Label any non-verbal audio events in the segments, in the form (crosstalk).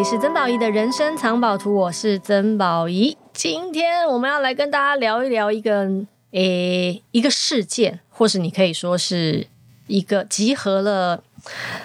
里是曾宝仪的人生藏宝图，我是曾宝仪。今天我们要来跟大家聊一聊一个诶一个事件，或是你可以说是一个集合了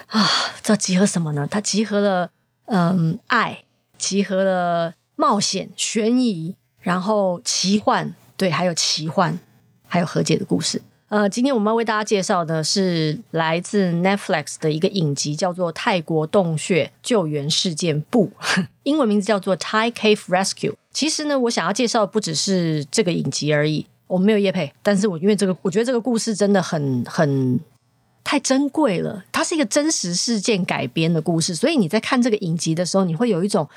啊，这集合什么呢？它集合了嗯爱，集合了冒险、悬疑，然后奇幻，对，还有奇幻，还有和解的故事。呃，今天我们要为大家介绍的是来自 Netflix 的一个影集，叫做《泰国洞穴救援事件簿》，(laughs) 英文名字叫做 Thai Cave Rescue。其实呢，我想要介绍的不只是这个影集而已，我们没有叶配，但是我因为这个，我觉得这个故事真的很很太珍贵了，它是一个真实事件改编的故事，所以你在看这个影集的时候，你会有一种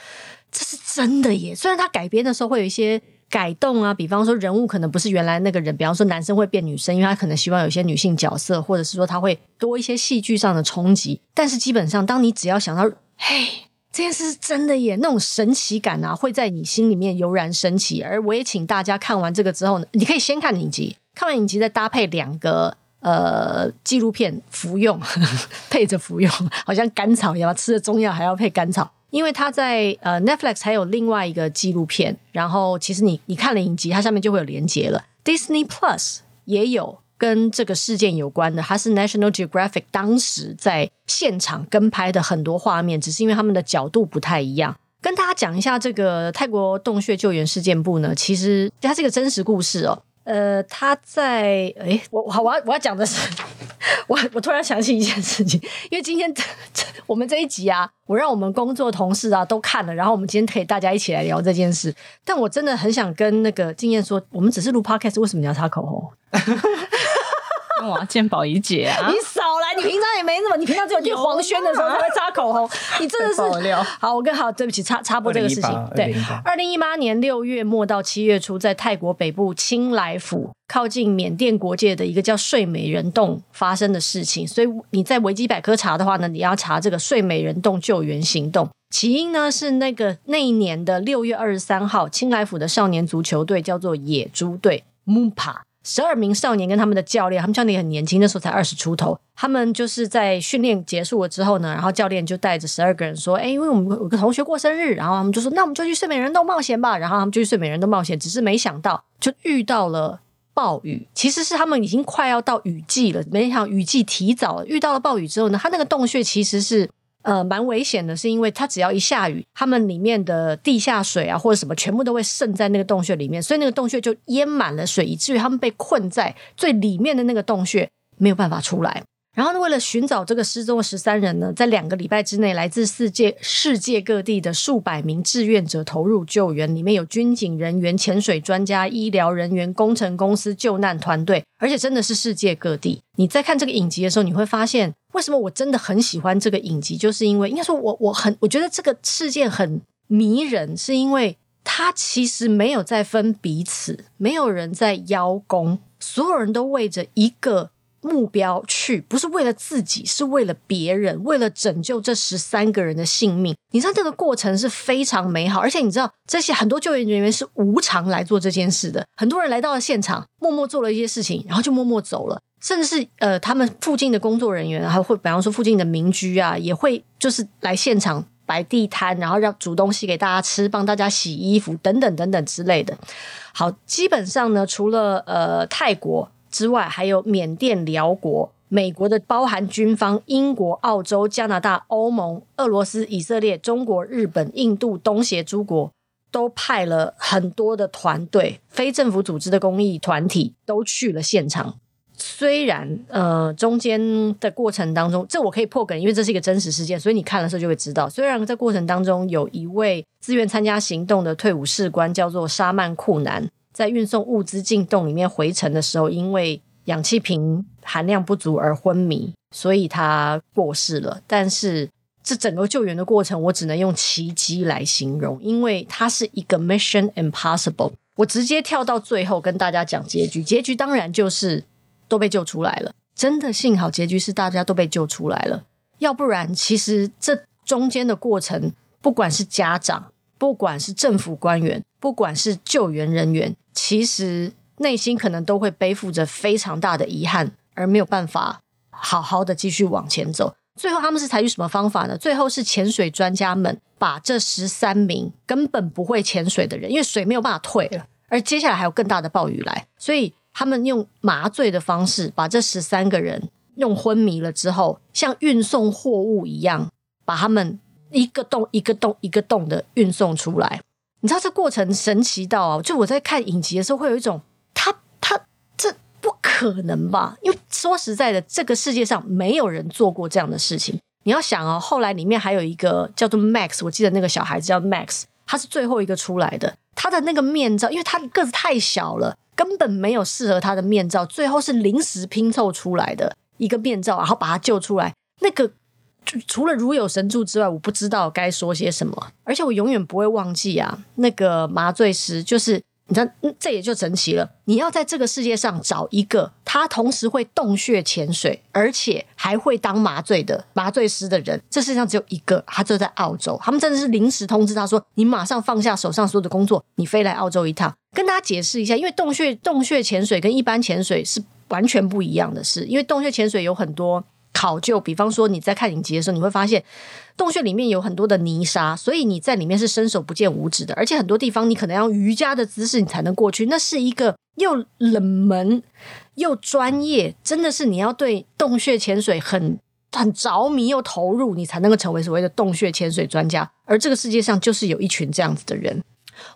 这是真的耶。虽然它改编的时候会有一些。改动啊，比方说人物可能不是原来那个人，比方说男生会变女生，因为他可能希望有些女性角色，或者是说他会多一些戏剧上的冲击。但是基本上，当你只要想到“嘿，这件事是真的耶”，那种神奇感啊，会在你心里面油然升起。而我也请大家看完这个之后呢，你可以先看影集，看完影集再搭配两个呃纪录片服用，(laughs) 配着服用，好像甘草一样，吃了中药还要配甘草。因为他在呃 Netflix 还有另外一个纪录片，然后其实你你看了影集，它上面就会有连接了。Disney Plus 也有跟这个事件有关的，它是 National Geographic 当时在现场跟拍的很多画面，只是因为他们的角度不太一样。跟大家讲一下这个泰国洞穴救援事件簿呢，其实它是一个真实故事哦。呃，他在诶，我我，我要我要讲的是，(laughs) 我我突然想起一件事情，因为今天我们这一集啊，我让我们工作同事啊都看了，然后我们今天可以大家一起来聊这件事。但我真的很想跟那个经验说，我们只是录 podcast，为什么你要擦口红？(laughs) 哇，见宝仪姐啊！(laughs) 来，你平常也没那么，你平常只有去黄轩的时候才会擦口红。(laughs) 你真的是好，我跟好，对不起，插插播这个事情。对，二零一八年六月末到七月初，在泰国北部清莱府靠近缅甸国界的一个叫睡美人洞发生的事情。所以你在维基百科查的话呢，你要查这个睡美人洞救援行动。起因呢是那个那一年的六月二十三号，清莱府的少年足球队叫做野猪队 Moonpa。十二名少年跟他们的教练，他们教练很年轻，那时候才二十出头。他们就是在训练结束了之后呢，然后教练就带着十二个人说：“哎，因为我们有个同学过生日，然后他们就说，那我们就去睡美人洞冒险吧。”然后他们就去睡美人洞冒险，只是没想到就遇到了暴雨。其实是他们已经快要到雨季了，没想到雨季提早了，遇到了暴雨之后呢，他那个洞穴其实是。呃，蛮危险的，是因为它只要一下雨，它们里面的地下水啊或者什么，全部都会渗在那个洞穴里面，所以那个洞穴就淹满了水，以至于他们被困在最里面的那个洞穴，没有办法出来。然后呢，为了寻找这个失踪的十三人呢，在两个礼拜之内，来自世界世界各地的数百名志愿者投入救援，里面有军警人员、潜水专家、医疗人员、工程公司、救难团队，而且真的是世界各地。你在看这个影集的时候，你会发现，为什么我真的很喜欢这个影集，就是因为应该说我我很我觉得这个事件很迷人，是因为它其实没有在分彼此，没有人在邀功，所有人都为着一个。目标去不是为了自己，是为了别人，为了拯救这十三个人的性命。你知道这个过程是非常美好，而且你知道这些很多救援人员是无偿来做这件事的。很多人来到了现场，默默做了一些事情，然后就默默走了。甚至是呃，他们附近的工作人员还会，比方说附近的民居啊，也会就是来现场摆地摊，然后让煮东西给大家吃，帮大家洗衣服等等等等之类的。好，基本上呢，除了呃泰国。之外，还有缅甸、寮国、美国的包含军方、英国、澳洲、加拿大、欧盟、俄罗斯、以色列、中国、日本、印度、东协诸国，都派了很多的团队，非政府组织的公益团体都去了现场。虽然呃，中间的过程当中，这我可以破梗，因为这是一个真实事件，所以你看的时候就会知道。虽然在过程当中，有一位自愿参加行动的退伍士官，叫做沙曼库南。在运送物资进洞里面回程的时候，因为氧气瓶含量不足而昏迷，所以他过世了。但是这整个救援的过程，我只能用奇迹来形容，因为它是一个 Mission Impossible。我直接跳到最后跟大家讲结局，结局当然就是都被救出来了。真的幸好结局是大家都被救出来了，要不然其实这中间的过程，不管是家长，不管是政府官员，不管是救援人员。其实内心可能都会背负着非常大的遗憾，而没有办法好好的继续往前走。最后他们是采取什么方法呢？最后是潜水专家们把这十三名根本不会潜水的人，因为水没有办法退了，而接下来还有更大的暴雨来，所以他们用麻醉的方式把这十三个人用昏迷了之后，像运送货物一样，把他们一个洞一个洞一个洞的运送出来。你知道这过程神奇到啊！就我在看影集的时候，会有一种他他这不可能吧？因为说实在的，这个世界上没有人做过这样的事情。你要想哦，后来里面还有一个叫做 Max，我记得那个小孩子叫 Max，他是最后一个出来的。他的那个面罩，因为他个子太小了，根本没有适合他的面罩，最后是临时拼凑出来的一个面罩，然后把他救出来。那个。除了如有神助之外，我不知道该说些什么。而且我永远不会忘记啊，那个麻醉师，就是你知道，这也就神奇了。你要在这个世界上找一个他同时会洞穴潜水，而且还会当麻醉的麻醉师的人，这世界上只有一个，他就在澳洲。他们真的是临时通知他说：“你马上放下手上所有的工作，你飞来澳洲一趟。”跟大家解释一下，因为洞穴洞穴潜水跟一般潜水是完全不一样的事，因为洞穴潜水有很多。考究，比方说你在看影集的时候，你会发现洞穴里面有很多的泥沙，所以你在里面是伸手不见五指的，而且很多地方你可能要瑜伽的姿势你才能过去。那是一个又冷门又专业，真的是你要对洞穴潜水很很着迷又投入，你才能够成为所谓的洞穴潜水专家。而这个世界上就是有一群这样子的人。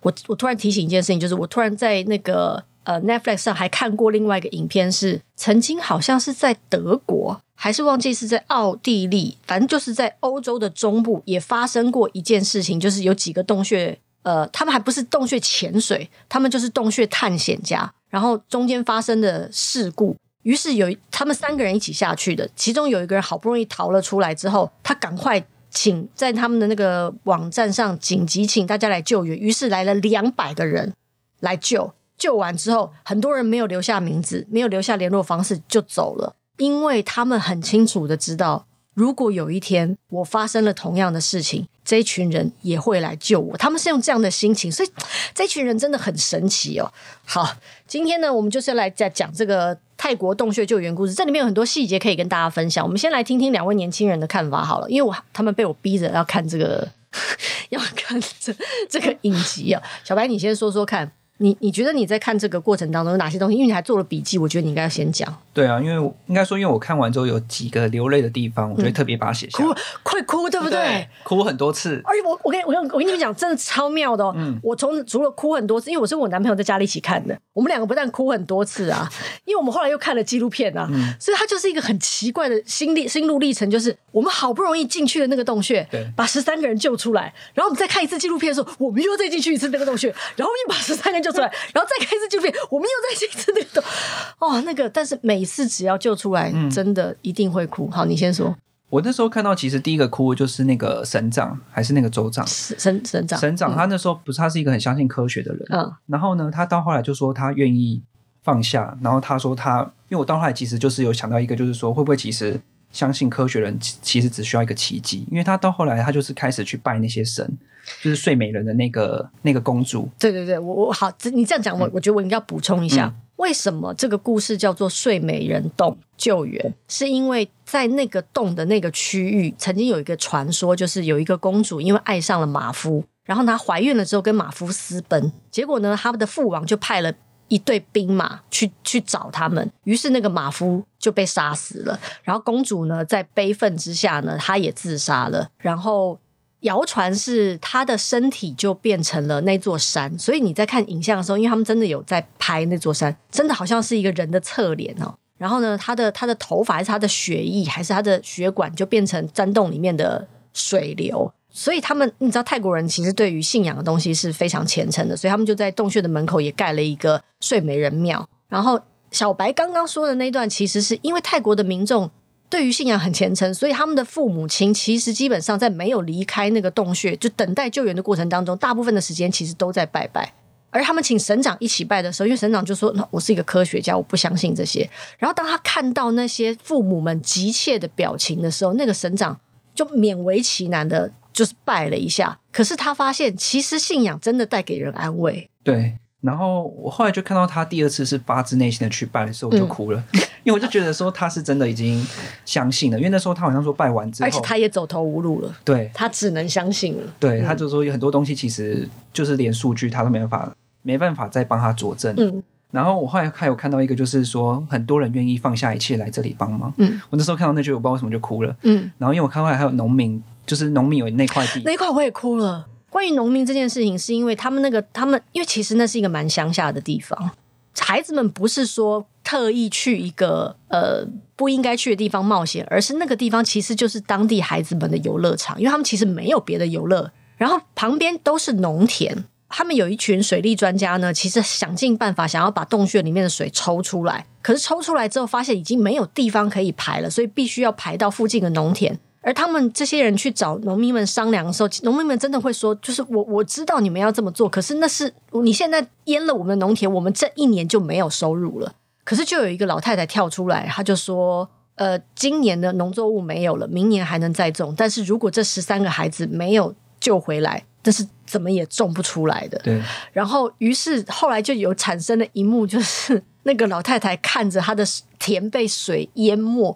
我我突然提醒一件事情，就是我突然在那个呃 Netflix 上还看过另外一个影片，是曾经好像是在德国。还是忘记是在奥地利，反正就是在欧洲的中部也发生过一件事情，就是有几个洞穴，呃，他们还不是洞穴潜水，他们就是洞穴探险家，然后中间发生的事故，于是有他们三个人一起下去的，其中有一个人好不容易逃了出来之后，他赶快请在他们的那个网站上紧急请大家来救援，于是来了两百个人来救，救完之后，很多人没有留下名字，没有留下联络方式就走了。因为他们很清楚的知道，如果有一天我发生了同样的事情，这一群人也会来救我。他们是用这样的心情，所以这群人真的很神奇哦。好，今天呢，我们就是来再讲这个泰国洞穴救援故事，这里面有很多细节可以跟大家分享。我们先来听听两位年轻人的看法好了，因为我他们被我逼着要看这个，(laughs) 要看这这个影集啊。小白，你先说说看。你你觉得你在看这个过程当中有哪些东西？因为你还做了笔记，我觉得你应该要先讲。对啊，因为应该说，因为我看完之后有几个流泪的地方，我觉得特别把它写下来。哭，快哭，对不对？对，哭很多次。而且我我跟我跟我跟你们讲，真的超妙的哦。嗯，我从除了哭很多次，因为我是跟我男朋友在家里一起看的，我们两个不但哭很多次啊，因为我们后来又看了纪录片啊，嗯，所以它就是一个很奇怪的心历心路历程，就是我们好不容易进去的那个洞穴，对，把十三个人救出来，然后我们再看一次纪录片的时候，我们又再进去一次那个洞穴，然后又把十三个人救出来，然后再看。开始就变，我们又在这次那个 (laughs) 哦，那个，但是每次只要救出来，嗯、真的一定会哭。好，你先说。我那时候看到，其实第一个哭就是那个省长，还是那个州长？省省长，省长。他那时候不是，他是一个很相信科学的人。嗯。然后呢，他到后来就说他愿意放下。然后他说他，因为我到后来其实就是有想到一个，就是说会不会其实相信科学人其实只需要一个奇迹？因为他到后来他就是开始去拜那些神。就是睡美人的那个那个公主。对对对，我我好，你这样讲，我我觉得我应该要补充一下，嗯、为什么这个故事叫做睡美人洞救援？是因为在那个洞的那个区域，曾经有一个传说，就是有一个公主因为爱上了马夫，然后她怀孕了之后跟马夫私奔，结果呢，他们的父王就派了一队兵马去去找他们，于是那个马夫就被杀死了，然后公主呢，在悲愤之下呢，她也自杀了，然后。谣传是她的身体就变成了那座山，所以你在看影像的时候，因为他们真的有在拍那座山，真的好像是一个人的侧脸哦。然后呢，他的他的头发还是他的血液还是他的血管就变成山洞里面的水流。所以他们你知道泰国人其实对于信仰的东西是非常虔诚的，所以他们就在洞穴的门口也盖了一个睡美人庙。然后小白刚刚说的那段，其实是因为泰国的民众。对于信仰很虔诚，所以他们的父母亲其实基本上在没有离开那个洞穴，就等待救援的过程当中，大部分的时间其实都在拜拜。而他们请省长一起拜的时候，因为省长就说：“那 (laughs) 我是一个科学家，我不相信这些。”然后当他看到那些父母们急切的表情的时候，那个省长就勉为其难的，就是拜了一下。可是他发现，其实信仰真的带给人安慰。对。然后我后来就看到他第二次是发自内心的去拜的时候，我就哭了。嗯因为我就觉得说他是真的已经相信了，因为那时候他好像说拜完之后，而且他也走投无路了，对，他只能相信了。对，他就说有很多东西其实就是连数据他都没办法，没办法再帮他佐证。嗯。然后我后来还有看到一个，就是说很多人愿意放下一切来这里帮忙。嗯，我那时候看到那句，我不知道为什么就哭了。嗯，然后因为我看后来还有农民，就是农民有那块地，那块我也哭了。关于农民这件事情，是因为他们那个他们，因为其实那是一个蛮乡下的地方，孩子们不是说特意去一个呃不应该去的地方冒险，而是那个地方其实就是当地孩子们的游乐场，因为他们其实没有别的游乐，然后旁边都是农田。他们有一群水利专家呢，其实想尽办法想要把洞穴里面的水抽出来，可是抽出来之后发现已经没有地方可以排了，所以必须要排到附近的农田。而他们这些人去找农民们商量的时候，农民们真的会说：“就是我我知道你们要这么做，可是那是你现在淹了我们的农田，我们这一年就没有收入了。”可是就有一个老太太跳出来，她就说：“呃，今年的农作物没有了，明年还能再种，但是如果这十三个孩子没有救回来。”这是怎么也种不出来的。对。然后，于是后来就有产生了一幕，就是那个老太太看着她的田被水淹没，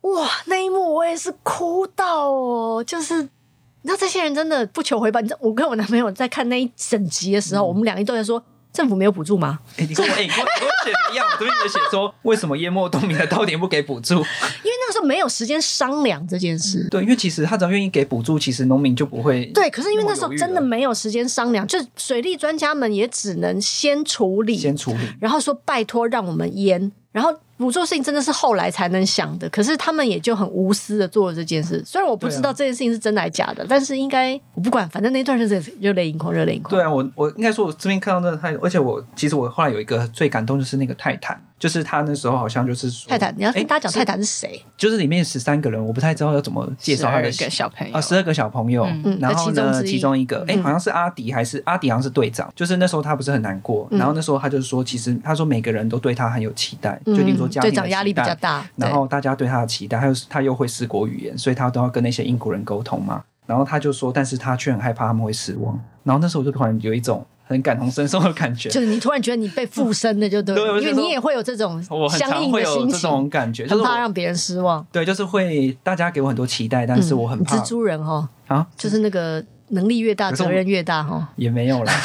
哇，那一幕我也是哭到哦。就是，你知道这些人真的不求回报。你知道，我跟我男朋友在看那一整集的时候，嗯、我们两个都在说。政府没有补助吗？哎、欸，你跟我哎，我我写的一样，我这边也写说，为什么淹没冬眠的稻田不给补助？因为那个时候没有时间商量这件事。对，因为其实他只要愿意给补助，其实农民就不会。对，可是因为那时候真的没有时间商量，就水利专家们也只能先处理，先处理，然后说拜托让我们淹，然后。补助事情真的是后来才能想的，可是他们也就很无私的做了这件事。虽然我不知道这件事情是真的还是假的，啊、但是应该我不管，反正那段日子热泪盈眶，热泪盈眶。对啊，我我应该说，我这边看到那个泰，而且我其实我后来有一个最感动就是那个泰坦。就是他那时候好像就是说泰坦，你要跟大家讲泰坦是谁？就是里面十三个人，我不太知道要怎么介绍他的小朋友啊，十二个小朋友。嗯、然后呢，其中一个，哎、嗯，好像是阿迪还是阿迪，好像是队长。就是那时候他不是很难过，嗯、然后那时候他就说，其实他说每个人都对他很有期待，就比如说家里的压力比较大，然后大家对他的期待，还有他又会四国语言，所以他都要跟那些英国人沟通嘛。然后他就说，但是他却很害怕他们会失望。然后那时候我就突然有一种。很感同身受的感觉，就是你突然觉得你被附身了，就对，因为你也会有这种相应的心情，这种感觉，很怕让别人失望。对，就是会大家给我很多期待，但是我很怕。蜘蛛人哈啊，就是那个能力越大，责任越大哈。也没有啦，(laughs)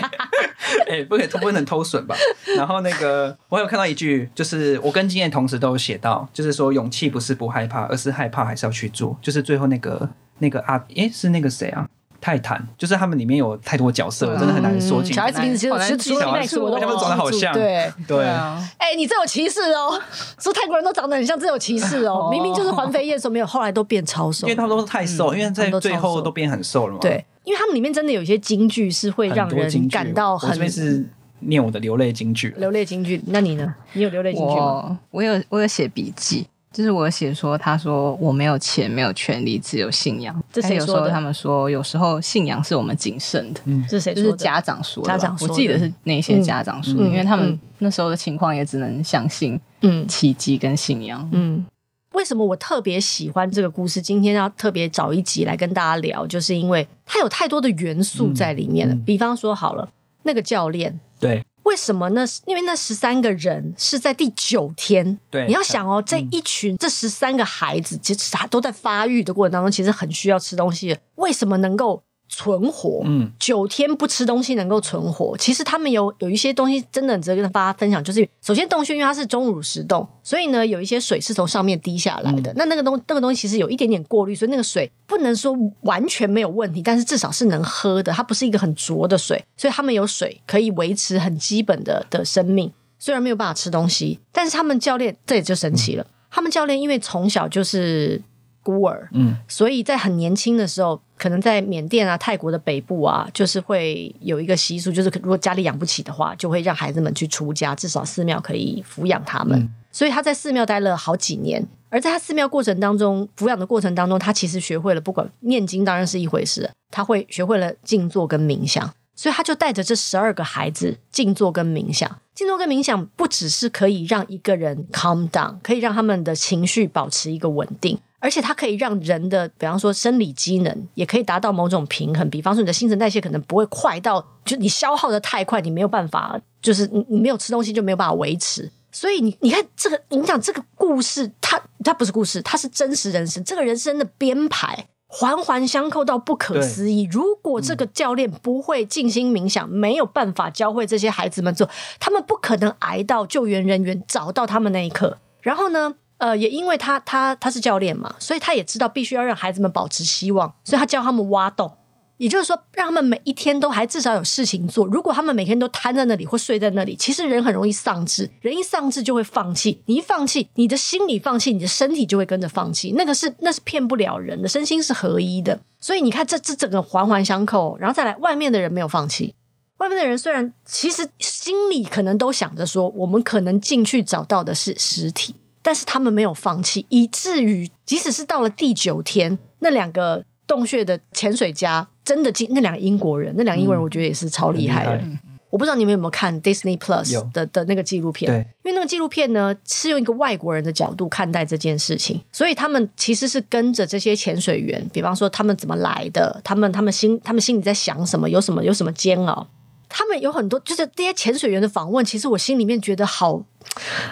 (laughs) 哎，不可以偷，不能偷笋吧？然后那个，我有看到一句，就是我跟经验同时都有写到，就是说勇气不是不害怕，而是害怕还是要去做。就是最后那个那个啊，哎，是那个谁啊？泰坦就是他们里面有太多角色，真的很难说清。小孩子名字其实是除了 Max，我都他们长得好像。对对啊，哎，你这有歧视哦！说泰国人都长得很像，这有歧视哦。明明就是环肥燕瘦，没有，后来都变超瘦。因为他们都是太瘦，因为在最后都变很瘦了嘛。对，因为他们里面真的有一些京剧是会让人感到很。我这边是念我的流泪金句，流泪金句。那你呢？你有流泪金句吗？我有，我有写笔记。就是我写说，他说我没有钱，没有权利，只有信仰。这谁说的？有时候他们说，有时候信仰是我们仅剩的。嗯，这是谁？就是家长说的。家长说的，我记得是那些家长说的，嗯、因为他们那时候的情况也只能相信嗯奇迹跟信仰。嗯，嗯，为什么我特别喜欢这个故事？今天要特别找一集来跟大家聊，就是因为它有太多的元素在里面了。嗯嗯、比方说，好了，那个教练，对。为什么呢？因为那十三个人是在第九天。对，你要想哦，这一群、嗯、这十三个孩子，其实他都在发育的过程当中，其实很需要吃东西。为什么能够？存活，嗯，九天不吃东西能够存活。其实他们有有一些东西真的很值得跟大家分享，就是首先洞穴因为它是钟乳石洞，所以呢有一些水是从上面滴下来的。嗯、那那个东那个东西其实有一点点过滤，所以那个水不能说完全没有问题，但是至少是能喝的，它不是一个很浊的水。所以他们有水可以维持很基本的的生命，虽然没有办法吃东西，但是他们教练这也就神奇了。嗯、他们教练因为从小就是。孤儿，嗯，所以在很年轻的时候，可能在缅甸啊、泰国的北部啊，就是会有一个习俗，就是如果家里养不起的话，就会让孩子们去出家，至少寺庙可以抚养他们。嗯、所以他在寺庙待了好几年，而在他寺庙过程当中，抚养的过程当中，他其实学会了，不管念经当然是一回事，他会学会了静坐跟冥想，所以他就带着这十二个孩子静坐跟冥想。静坐跟冥想不只是可以让一个人 calm down，可以让他们的情绪保持一个稳定。而且它可以让人的，比方说生理机能，也可以达到某种平衡。比方说你的新陈代谢可能不会快到，就你消耗的太快，你没有办法，就是你没有吃东西就没有办法维持。所以你你看这个，你讲这个故事，它它不是故事，它是真实人生。这个人生的编排环环相扣到不可思议。如果这个教练不会静心冥想，没有办法教会这些孩子们做，他们不可能挨到救援人员找到他们那一刻。然后呢，呃，也因为他他他是教练嘛，所以他也知道必须要让孩子们保持希望，所以他教他们挖洞。也就是说，让他们每一天都还至少有事情做。如果他们每天都瘫在那里或睡在那里，其实人很容易丧志。人一丧志就会放弃。你一放弃，你的心理放弃，你的身体就会跟着放弃。那个是那是骗不了人的，身心是合一的。所以你看，这这整个环环相扣。然后再来，外面的人没有放弃。外面的人虽然其实心里可能都想着说，我们可能进去找到的是尸体，但是他们没有放弃，以至于即使是到了第九天，那两个洞穴的潜水家。真的进那两个英国人，那两个英国人我觉得也是超厉害的。嗯、我不知道你们有没有看 Disney Plus 的的那个纪录片？对，因为那个纪录片呢是用一个外国人的角度看待这件事情，所以他们其实是跟着这些潜水员，比方说他们怎么来的，他们他们心他们心里在想什么，有什么有什么煎熬，他们有很多就是这些潜水员的访问，其实我心里面觉得好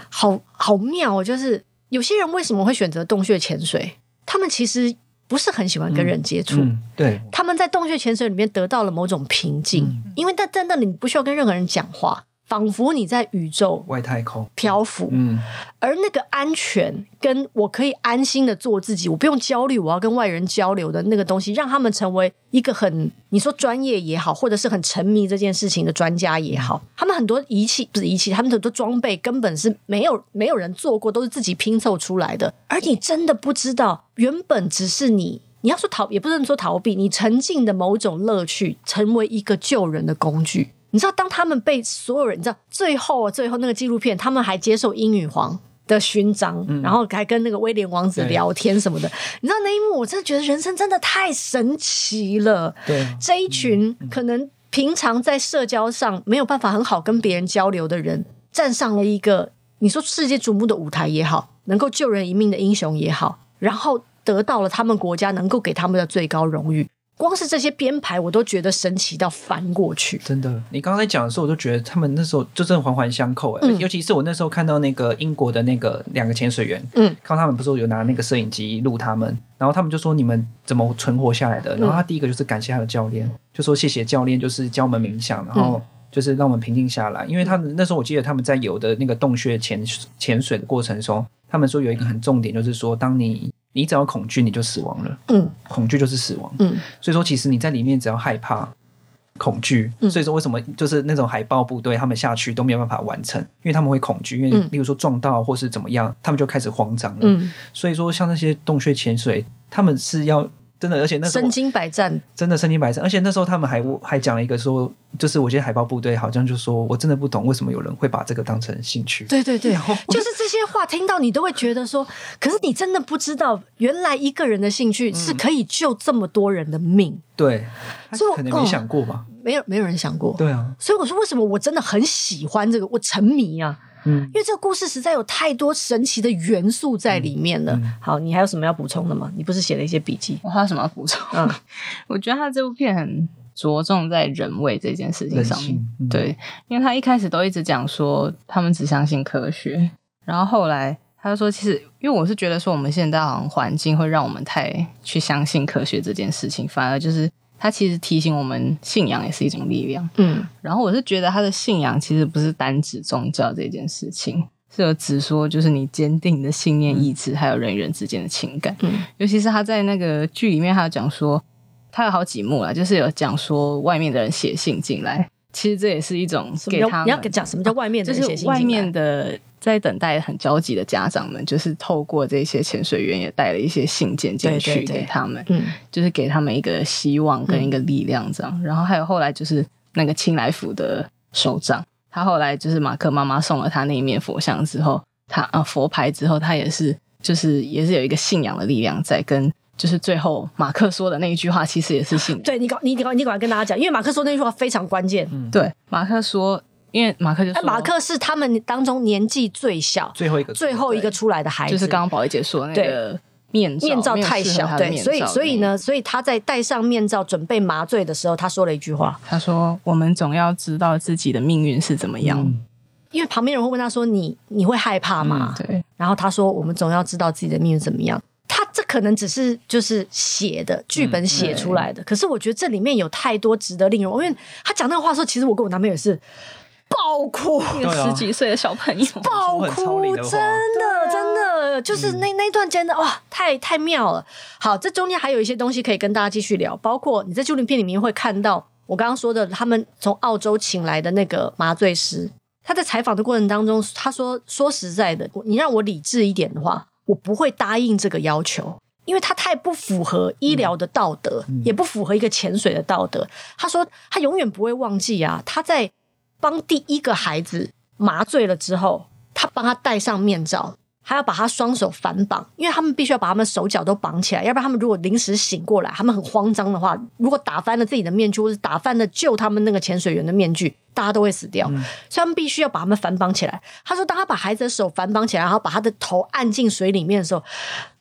好好妙，就是有些人为什么会选择洞穴潜水，他们其实。不是很喜欢跟人接触，嗯嗯，对，他们在洞穴潜水里面得到了某种平静，嗯，因为在在那里你不需要跟任何人讲话。仿佛你在宇宙外太空漂浮，嗯，而那个安全跟我可以安心的做自己，我不用焦虑，我要跟外人交流的那个东西，让他们成为一个很你说专业也好，或者是很沉迷这件事情的专家也好，他们很多仪器不是仪器，他们很多装备根本是没有没有人做过，都是自己拼凑出来的。而你真的不知道，原本只是你你要说逃，也不能说逃避，你沉浸的某种乐趣，成为一个救人的工具。你知道，当他们被所有人，你知道，最后最后那个纪录片，他们还接受英女皇的勋章，嗯，然后还跟那个威廉王子聊天什么的。你知道那一幕，我真的觉得人生真的太神奇了。对，这一群可能平常在社交上没有办法很好跟别人交流的人，站上了一个你说世界瞩目的舞台也好，能够救人一命的英雄也好，然后得到了他们国家能够给他们的最高荣誉。光是这些编排，我都觉得神奇到翻过去。真的，你刚才讲的时候，我都觉得他们那时候就真的环环相扣哎、嗯。尤其是我那时候看到那个英国的那个两个潜水员，嗯，看他们不是有拿那个摄影机录他们，然后他们就说你们怎么存活下来的？然后他第一个就是感谢他的教练，就说谢谢教练，就是教我们冥想，然后就是让我们平静下来。因为他们那时候我记得他们在游的那个洞穴潜潜水的过程中，他们说有一个很重点，就是说当你。你只要恐惧，你就死亡了。嗯，恐惧就是死亡。嗯，所以说，其实你在里面只要害怕、恐惧，嗯，所以说为什么就是那种海豹部队他们下去都没有办法完成，因为他们会恐惧，因为例如说撞到或是怎么样，他们就开始慌张了。嗯，所以说像那些洞穴潜水，他们是要。真的，而且那时候身经百战，真的身经百战。而且那时候他们还还讲了一个说，就是我觉得海豹部队好像就说，我真的不懂为什么有人会把这个当成兴趣。对对对，就是这些话听到你都会觉得说，可是你真的不知道，原来一个人的兴趣是可以救这么多人的命。嗯、对，可能没想过吧？没有，没有人想过。对啊，所以我说，为什么我真的很喜欢这个，我沉迷啊。嗯，因为这个故事实在有太多神奇的元素在里面了。嗯、好，你还有什么要补充的吗？你不是写了一些笔记？我还有什么要补充？嗯，(laughs) 我觉得他这部片很着重在人味这件事情上面。嗯、对，因为他一开始都一直讲说他们只相信科学，然后后来他就说，其实因为我是觉得说我们现在好像环境会让我们太去相信科学这件事情，反而就是。他其实提醒我们，信仰也是一种力量。嗯，然后我是觉得他的信仰其实不是单指宗教这件事情，是有指说就是你坚定的信念、意志，还有人与人之间的情感。嗯，尤其是他在那个剧里面，他有讲说，他有好几幕啦，就是有讲说外面的人写信进来，其实这也是一种给他们。你要讲什么叫外面的人写信进来？就是外面的。在等待很焦急的家长们，就是透过这些潜水员也带了一些信件进去给他们，嗯，就是给他们一个希望跟一个力量这样。嗯、然后还有后来就是那个清来府的首长，他后来就是马克妈妈送了他那一面佛像之后，他啊佛牌之后，他也是就是也是有一个信仰的力量在跟，就是最后马克说的那一句话，其实也是信。对你搞你赶你赶快跟大家讲，因为马克说那句话非常关键。嗯，对，马克说。因为马克就说，马克是他们当中年纪最小、最后一个、最后一个出来的孩子，就是刚刚宝仪姐说那个面罩，面罩太小，对，所以所以呢，所以他在戴上面罩准备麻醉的时候，他说了一句话，他说：“我们总要知道自己的命运是怎么样。”嗯因为旁边人会问他说：“你你会害怕吗？”嗯、对。然后他说：“我们总要知道自己的命运怎么样。”他这可能只是就是写的剧本写出来的，嗯、可是我觉得这里面有太多值得令人。因为他讲那个话的时候，其实我跟我男朋友也是爆哭，一个十几岁的小朋友爆哭，真的真的就是那那段真的哇，太太妙了。好，这中间还有一些东西可以跟大家继续聊，包括你在纪录片里面会看到我刚刚说的，他们从澳洲请来的那个麻醉师，他在采访的过程当中，他说说实在的，你让我理智一点的话。我不会答应这个要求，因为他太不符合医疗的道德，嗯嗯、也不符合一个潜水的道德。他说他永远不会忘记啊，他在帮第一个孩子麻醉了之后，他帮他戴上面罩，还要把他双手反绑，因为他们必须要把他们手脚都绑起来，要不然他们如果临时醒过来，他们很慌张的话，如果打翻了自己的面具，或是打翻了救他们那个潜水员的面具。大家都会死掉，嗯、所以他们必须要把他们反绑起来。他说，当他把孩子的手反绑起来，然后把他的头按进水里面的时候，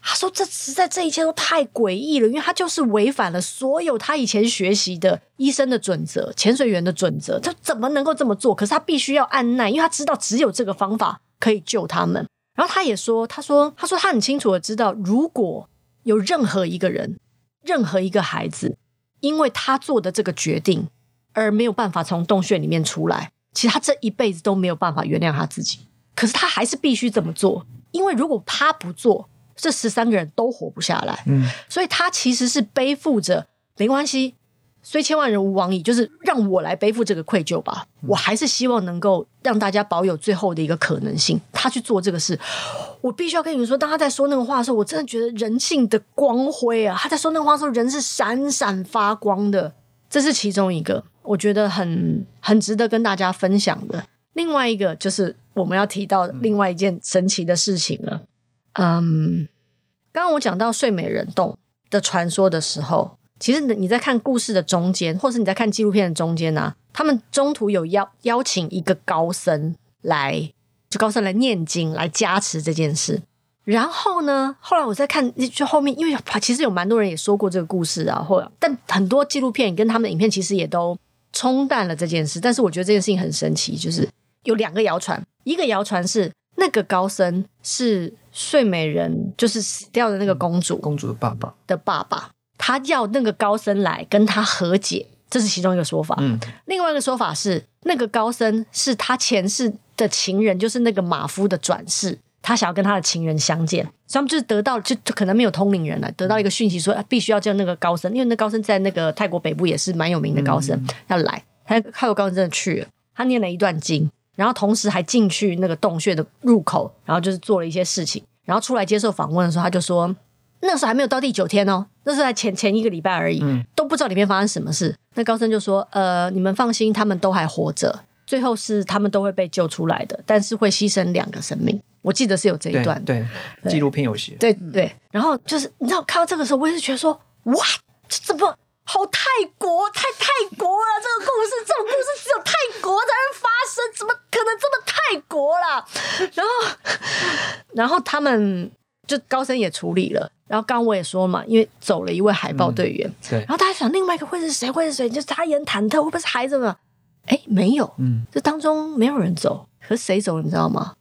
他说这实在这一切都太诡异了，因为他就是违反了所有他以前学习的医生的准则、潜水员的准则。他怎么能够这么做？可是他必须要按耐，因为他知道只有这个方法可以救他们。然后他也说，他说，他说他很清楚的知道，如果有任何一个人、任何一个孩子，因为他做的这个决定。而没有办法从洞穴里面出来，其实他这一辈子都没有办法原谅他自己。可是他还是必须这么做，因为如果他不做，这十三个人都活不下来。嗯，所以他其实是背负着没关系，虽千万人吾往矣，就是让我来背负这个愧疚吧。我还是希望能够让大家保有最后的一个可能性。他去做这个事，我必须要跟你们说，当他在说那个话的时候，我真的觉得人性的光辉啊！他在说那个话的时候，人是闪闪发光的。这是其中一个。我觉得很很值得跟大家分享的。另外一个就是我们要提到另外一件神奇的事情了。嗯，刚刚我讲到睡美人洞的传说的时候，其实你在看故事的中间，或是你在看纪录片的中间呢、啊，他们中途有邀邀请一个高僧来，就高僧来念经来加持这件事。然后呢，后来我在看，就后面，因为其实有蛮多人也说过这个故事啊，或但很多纪录片跟他们的影片其实也都。冲淡了这件事，但是我觉得这件事情很神奇，就是有两个谣传，一个谣传是那个高僧是睡美人，就是死掉的那个公主，公主的爸爸的爸爸，他要那个高僧来跟他和解，这是其中一个说法。嗯，另外一个说法是那个高僧是他前世的情人，就是那个马夫的转世。他想要跟他的情人相见，所以他们就是得到就就可能没有通灵人了，得到一个讯息说必须要叫那个高僧，因为那高僧在那个泰国北部也是蛮有名的高僧，嗯、要来。他泰国高僧真的去了，他念了一段经，然后同时还进去那个洞穴的入口，然后就是做了一些事情，然后出来接受访问的时候，他就说那时候还没有到第九天哦，那是在前前一个礼拜而已，嗯、都不知道里面发生什么事。那高僧就说：“呃，你们放心，他们都还活着，最后是他们都会被救出来的，但是会牺牲两个生命。”我记得是有这一段，对，纪录片有写，对对。然后就是你知道看到这个时候，我也是觉得说，哇，这怎么好泰国，太泰国了！这个故事，这种故事只有泰国才会发生，怎么可能这么泰国啦？然后，(laughs) 然后他们就高僧也处理了。然后刚刚我也说嘛，因为走了一位海豹队员，嗯、对。然后大家想，另外一个会是谁？会是谁？就是他也很忐忑，会不会是孩子们？哎，没有，嗯，这当中没有人走，可是谁走？你知道吗？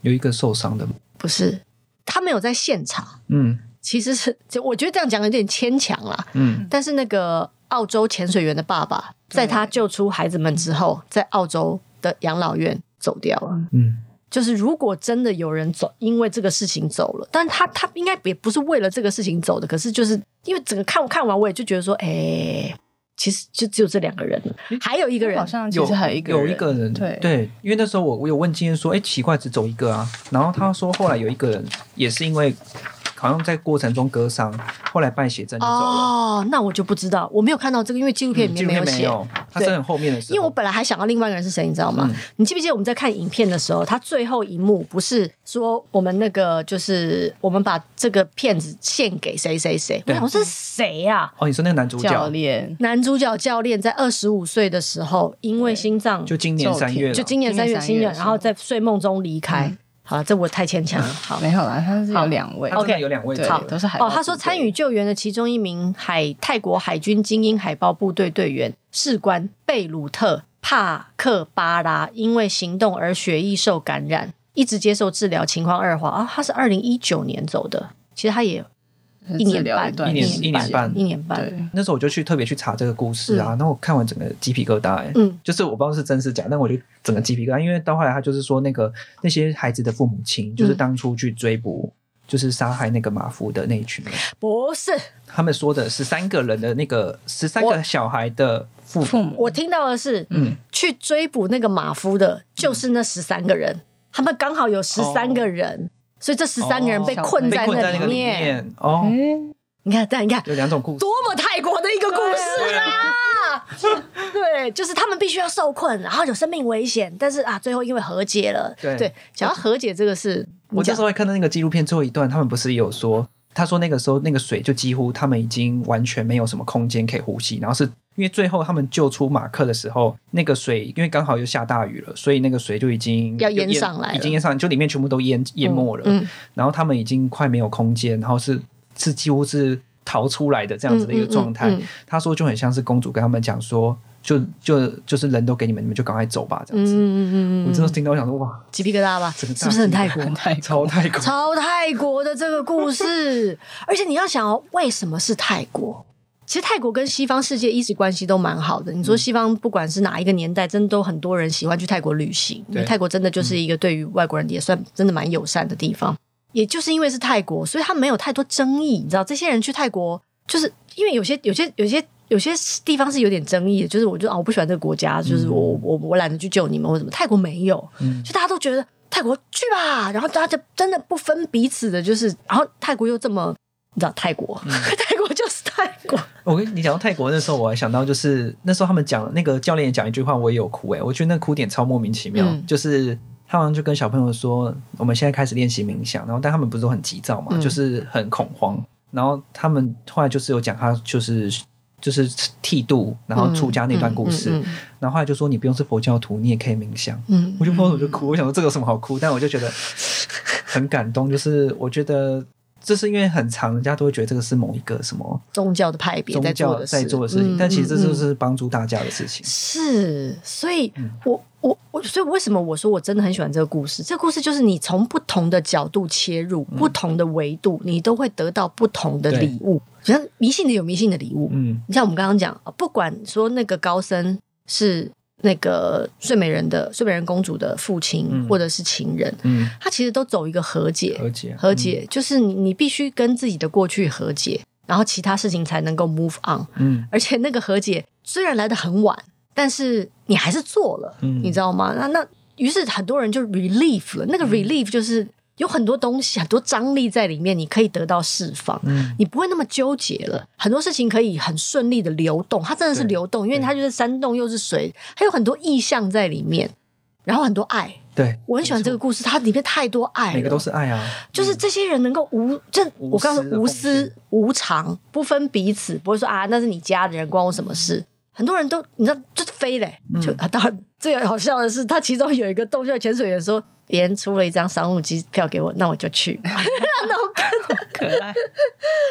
有一个受伤的吗？不是，他没有在现场。嗯，其实是，就我觉得这样讲有点牵强啦。嗯，但是那个澳洲潜水员的爸爸，在他救出孩子们之后，在澳洲的养老院走掉了。嗯，就是如果真的有人走，因为这个事情走了，但他他应该也不是为了这个事情走的，可是就是因为整个看看完，我也就觉得说，哎、欸。其实就只有这两个人了，还有一个人，好像其实还有一个人，有一个人，对对，因为那时候我我有问金燕说，哎，奇怪，只走一个啊，然后他说后来有一个人也是因为。好像在过程中割伤，后来办血症就走了。哦，那我就不知道，我没有看到这个，因为纪录片里面没有写。嗯、他是很后面的时候。因为我本来还想到另外一个人是谁，你知道吗？嗯、你记不记得我们在看影片的时候，他最后一幕不是说我们那个就是我们把这个片子献给谁谁谁？对我说是谁呀、啊？哦，你说那个男主角教练，男主角教练在二十五岁的时候，因为心脏就今年三月，就今年三月心愿，然后在睡梦中离开。嗯好了，这我太牵强了。好，没有啦，他是有两位，OK，有两位，好，都是海哦。他说参与救援的其中一名海泰国海军精英海豹部队队员士官贝鲁特帕克巴拉因为行动而血液受感染，一直接受治疗，情况恶化啊。他是二零一九年走的，其实他也一年半，一年一年半，一年半。那时候我就去特别去查这个故事啊，然后我看完整个鸡皮疙瘩，哎，嗯，就是我不知道是真是假，但我就整个鸡皮疙瘩，因为到后来他就是说那个那些孩子的父母亲，就是当初去追捕。就是杀害那个马夫的那一群人，不是。他们说的十三个人的那个十三个小孩的父母。父母，我听到的是，嗯，去追捕那个马夫的，就是那十三个人，嗯、他们刚好有十三个人，哦、所以这十三个人被困在那里面。哦，嗯、你看，但你看，有两种故事，多么泰国的一个故事啊！(laughs) 对，就是他们必须要受困，然后有生命危险，但是啊，最后因为和解了。对，对，想要和解这个事，我那时候还看到那个纪录片最后一段，他们不是有说，他说那个时候那个水就几乎他们已经完全没有什么空间可以呼吸，然后是因为最后他们救出马克的时候，那个水因为刚好又下大雨了，所以那个水就已经要淹上来，已经淹上来，就里面全部都淹淹没了。嗯，嗯，然后他们已经快没有空间，然后是是几乎是逃出来的这样子的一个状态。他说就很像是公主跟他们讲说。就就就是人都给你们，你们就赶快走吧，这样子。嗯嗯嗯，我真的听到我想说，哇，鸡皮疙瘩吧？是不是很泰国？(laughs) 超泰国，超泰国的这个故事。(laughs) 而且你要想哦，为什么是泰国？其实泰国跟西方世界一直关系都蛮好的。你说西方不管是哪一个年代，真的都很多人喜欢去泰国旅行，因为泰国真的就是一个对于外国人也算真的蛮友善的地方。也就是因为是泰国，所以他没有太多争议。你知道，这些人去泰国，就是因为有些有些有些。有些地方是有点争议的，就是我就啊，我不喜欢这个国家，就是我我我懒得去救你们或什么。泰国没有，嗯，就大家都觉得泰国去吧，然后大家就真的不分彼此的，就是然后泰国又这么，你知道泰国，嗯、泰国就是泰国。(laughs) 我跟你讲到泰国那时候，我还想到就是那时候他们讲那个教练也讲一句话，我也有哭哎，我觉得那个哭点超莫名其妙，嗯、就是他好像就跟小朋友说，我们现在开始练习冥想，然后但他们不是都很急躁嘛，嗯、就是很恐慌，然后他们后来就是有讲他就是。就是剃度，然后出家那段故事，嗯嗯嗯、然后后来就说你不用是佛教徒，你也可以冥想。嗯，我就抱头就哭，我想说这个有什么好哭？但我就觉得很感动，就是我觉得这是因为很长，人家都会觉得这个是某一个什么宗教的派别宗教在做的事情，嗯、但其实这就是帮助大家的事情。是，所以我。我我所以为什么我说我真的很喜欢这个故事？这个故事就是你从不同的角度切入，嗯、不同的维度，你都会得到不同的礼物。像对迷信的有迷信的礼物，嗯，你像我们刚刚讲，不管说那个高僧是那个睡美人的睡美人公主的父亲，嗯、或者是情人，嗯，他其实都走一个和解，和解，和解，嗯、就是你你必须跟自己的过去和解，然后其他事情才能够 move on，嗯，而且那个和解虽然来得很晚。但是你还是做了，嗯、你知道吗？那那于是很多人就 relief 了。那个 relief 就是有很多东西，很多张力在里面，你可以得到释放。嗯、你不会那么纠结了，很多事情可以很顺利的流动。它真的是流动，因为它就是山洞又是水，还有很多意象在里面，然后很多爱。对，我很喜欢这个故事，它里面太多爱了，每个都是爱啊。就是这些人能够无，这我刚刚说无私无常，不分彼此，不会说啊，那是你家的人，关我什么事？很多人都你知道就飞嘞，就啊，当然最好笑的是，他其中有一个洞穴潜水员说，别人出了一张商务机票给我，那我就去，(laughs) 那我可爱。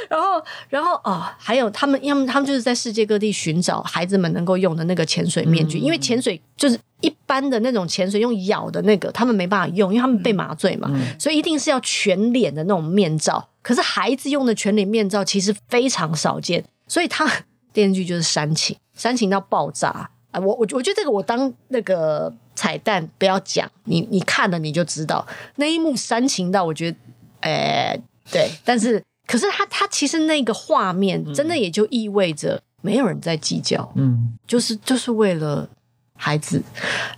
然后，然后哦，还有他们，因为他们就是在世界各地寻找孩子们能够用的那个潜水面具，因为潜水就是一般的那种潜水用咬的那个，他们没办法用，因为他们被麻醉嘛，所以一定是要全脸的那种面罩。可是孩子用的全脸面罩其实非常少见，所以他电视剧就是煽情。煽情到爆炸啊！我我我觉得这个我当那个彩蛋不要讲，你你看了你就知道那一幕煽情到我觉得，哎、欸，对，但是可是他他其实那个画面真的也就意味着没有人在计较，嗯，就是就是为了孩子。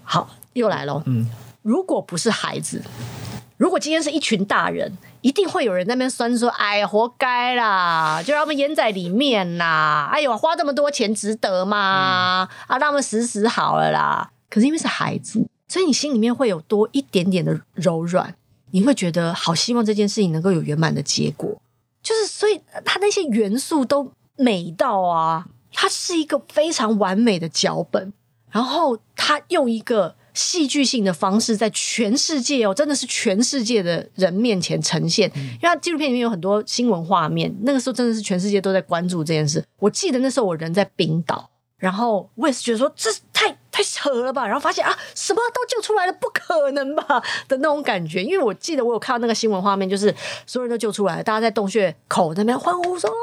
好，又来了，嗯，如果不是孩子，如果今天是一群大人。一定会有人在那边酸说：“哎呀，活该啦，就让他们淹在里面啦！哎呦，花这么多钱值得吗？嗯、啊，让他们死死好了啦！可是因为是孩子，所以你心里面会有多一点点的柔软，你会觉得好希望这件事情能够有圆满的结果。就是所以他那些元素都美到啊，它是一个非常完美的脚本，然后他用一个。戏剧性的方式在全世界哦，真的是全世界的人面前呈现。因为他纪录片里面有很多新闻画面，那个时候真的是全世界都在关注这件事。我记得那时候我人在冰岛，然后我也是觉得说这太太扯了吧？然后发现啊，什么都救出来了，不可能吧的那种感觉。因为我记得我有看到那个新闻画面，就是所有人都救出来了，大家在洞穴口那边欢呼说哦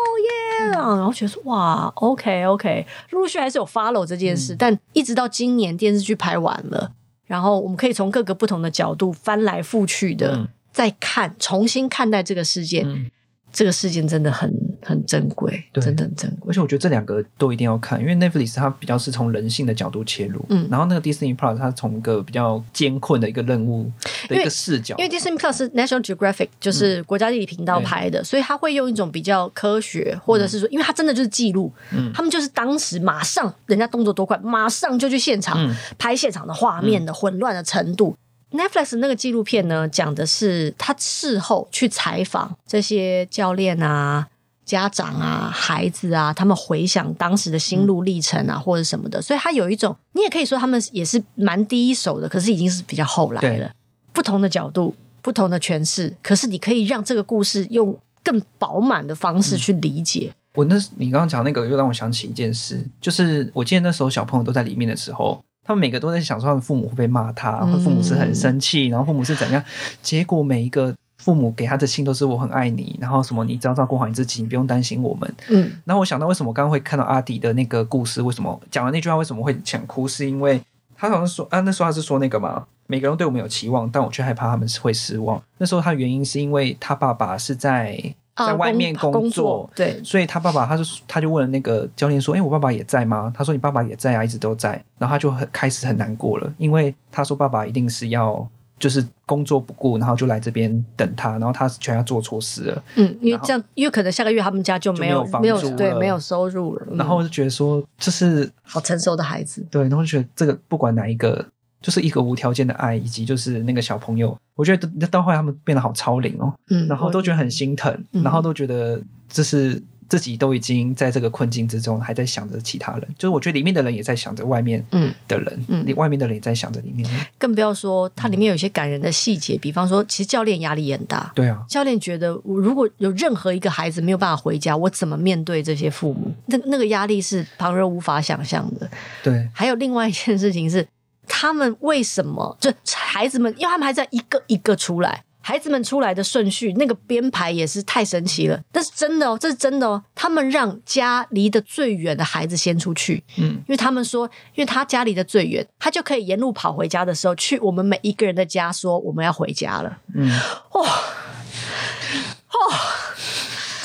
耶，然后觉得说哇，OK OK，陆续还是有 follow 这件事，但一直到今年电视剧拍完了，然后我们可以从各个不同的角度翻来覆去的、嗯、再看，重新看待这个世界。嗯这个事件真的很很珍贵，真的很珍贵。而且我觉得这两个都一定要看，因为 Netflix 它比较是从人性的角度切入，嗯，然后那个 Disney Plus 它从一个比较艰困的一个任务的一个视角。因为，因为 Disney Plus 是 National Geographic，就是国家地理频道拍的，嗯、所以他会用一种比较科学，或者是说，因为他真的就是记录，嗯，他们就是当时马上人家动作多快，马上就去现场、嗯、拍现场的画面的混乱的程度。Netflix 那个纪录片呢，讲的是他事后去采访这些教练啊、家长啊、孩子啊，他们回想当时的心路历程啊，嗯、或者什么的，所以他有一种，你也可以说他们也是蛮第一手的，可是已经是比较后来了。不同的角度、不同的诠释，可是你可以让这个故事用更饱满的方式去理解。嗯、我那，你刚刚讲那个，又让我想起一件事，就是我记得那时候小朋友都在里面的时候。他们每个都在想说，他们父母会不会骂他，或父母是很生气，然后父母是怎样？结果每一个父母给他的信都是“我很爱你”，然后什么“你只要照顾好你自己，你不用担心我们”。嗯，然后我想到为什么我刚刚会看到阿迪的那个故事，为什么讲完那句话，为什么会想哭？是因为他好像说啊，那时候他是说那个嘛，每个人对我们有期望，但我却害怕他们是会失望。那时候他的原因是因为他爸爸是在。在外面工作，工作，对，所以他爸爸，他就他就问了那个教练说：“哎、欸，我爸爸也在吗？”他说：“你爸爸也在啊，一直都在。”然后他就很开始很难过了，因为他说爸爸一定是要就是工作不顾，然后就来这边等他，然后他全要做错事了。嗯，因为这样，因为可能下个月他们家就没有没有房租，对，没有收入了。然后我就觉得说，这是好成熟的孩子。对，然后就觉得这个不管哪一个。就是一个无条件的爱，以及就是那个小朋友，我觉得到后来他们变得好超龄哦，嗯，然后都觉得很心疼，嗯、然后都觉得这是自己都已经在这个困境之中，还在想着其他人，就是我觉得里面的人也在想着外面的人，嗯，嗯外面的人也在想着里面，更不要说它里面有一些感人的细节，比方说，其实教练压力也很大，对啊，教练觉得我如果有任何一个孩子没有办法回家，我怎么面对这些父母？那那个压力是旁人无法想象的，对，还有另外一件事情是。他们为什么？就孩子们，因为他们还在一个一个出来，孩子们出来的顺序，那个编排也是太神奇了。但是真的哦，这是真的哦。他们让家离得最远的孩子先出去，嗯，因为他们说，因为他家离得最远，他就可以沿路跑回家的时候，去我们每一个人的家说我们要回家了。嗯，哇，哇，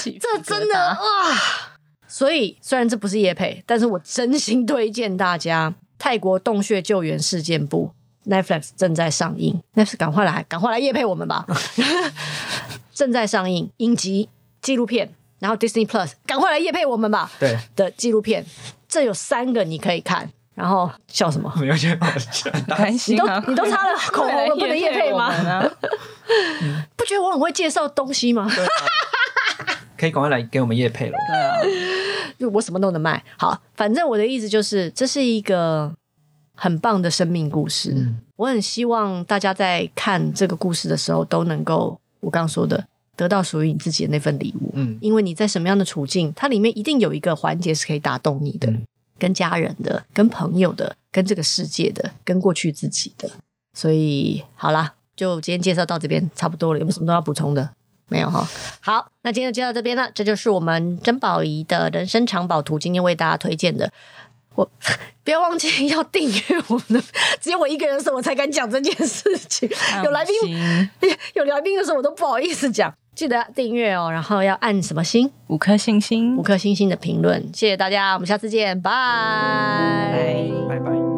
这真的哇！所以虽然这不是叶配，但是我真心推荐大家。泰国洞穴救援事件簿 Netflix 正在上映，Netflix 赶快来，赶快来夜配我们吧！(laughs) 正在上映影集纪录片，然后 Disney Plus 赶快来夜配我们吧！对的纪录片，这有三个你可以看，然后笑什么？没有觉得开心啊！你都你都擦了口红了，不能夜配吗？(laughs) 不觉得我很会介绍东西吗？可以赶快来给我们夜配了。对啊，就我什么都能卖。好，反正我的意思就是，这是一个很棒的生命故事。嗯，我很希望大家在看这个故事的时候，都能够我刚刚说的，得到属于你自己的那份礼物。嗯，因为你在什么样的处境，它里面一定有一个环节是可以打动你的，嗯，跟家人的、跟朋友的、跟这个世界的、跟过去自己的。所以，好啦，就今天介绍到这边差不多了，有没有什么都要补充的？没有哈，好，那今天就到这边了。这就是我们珍宝仪的人生藏宝图，今天为大家推荐的。我不要忘记要订阅我们的，只有我一个人的时候我才敢讲这件事情。有来宾，有来宾的时候我都不好意思讲。记得订阅哦，然后要按什么星？五颗星星，五颗星星的评论。谢谢大家，我们下次见，拜拜，拜拜。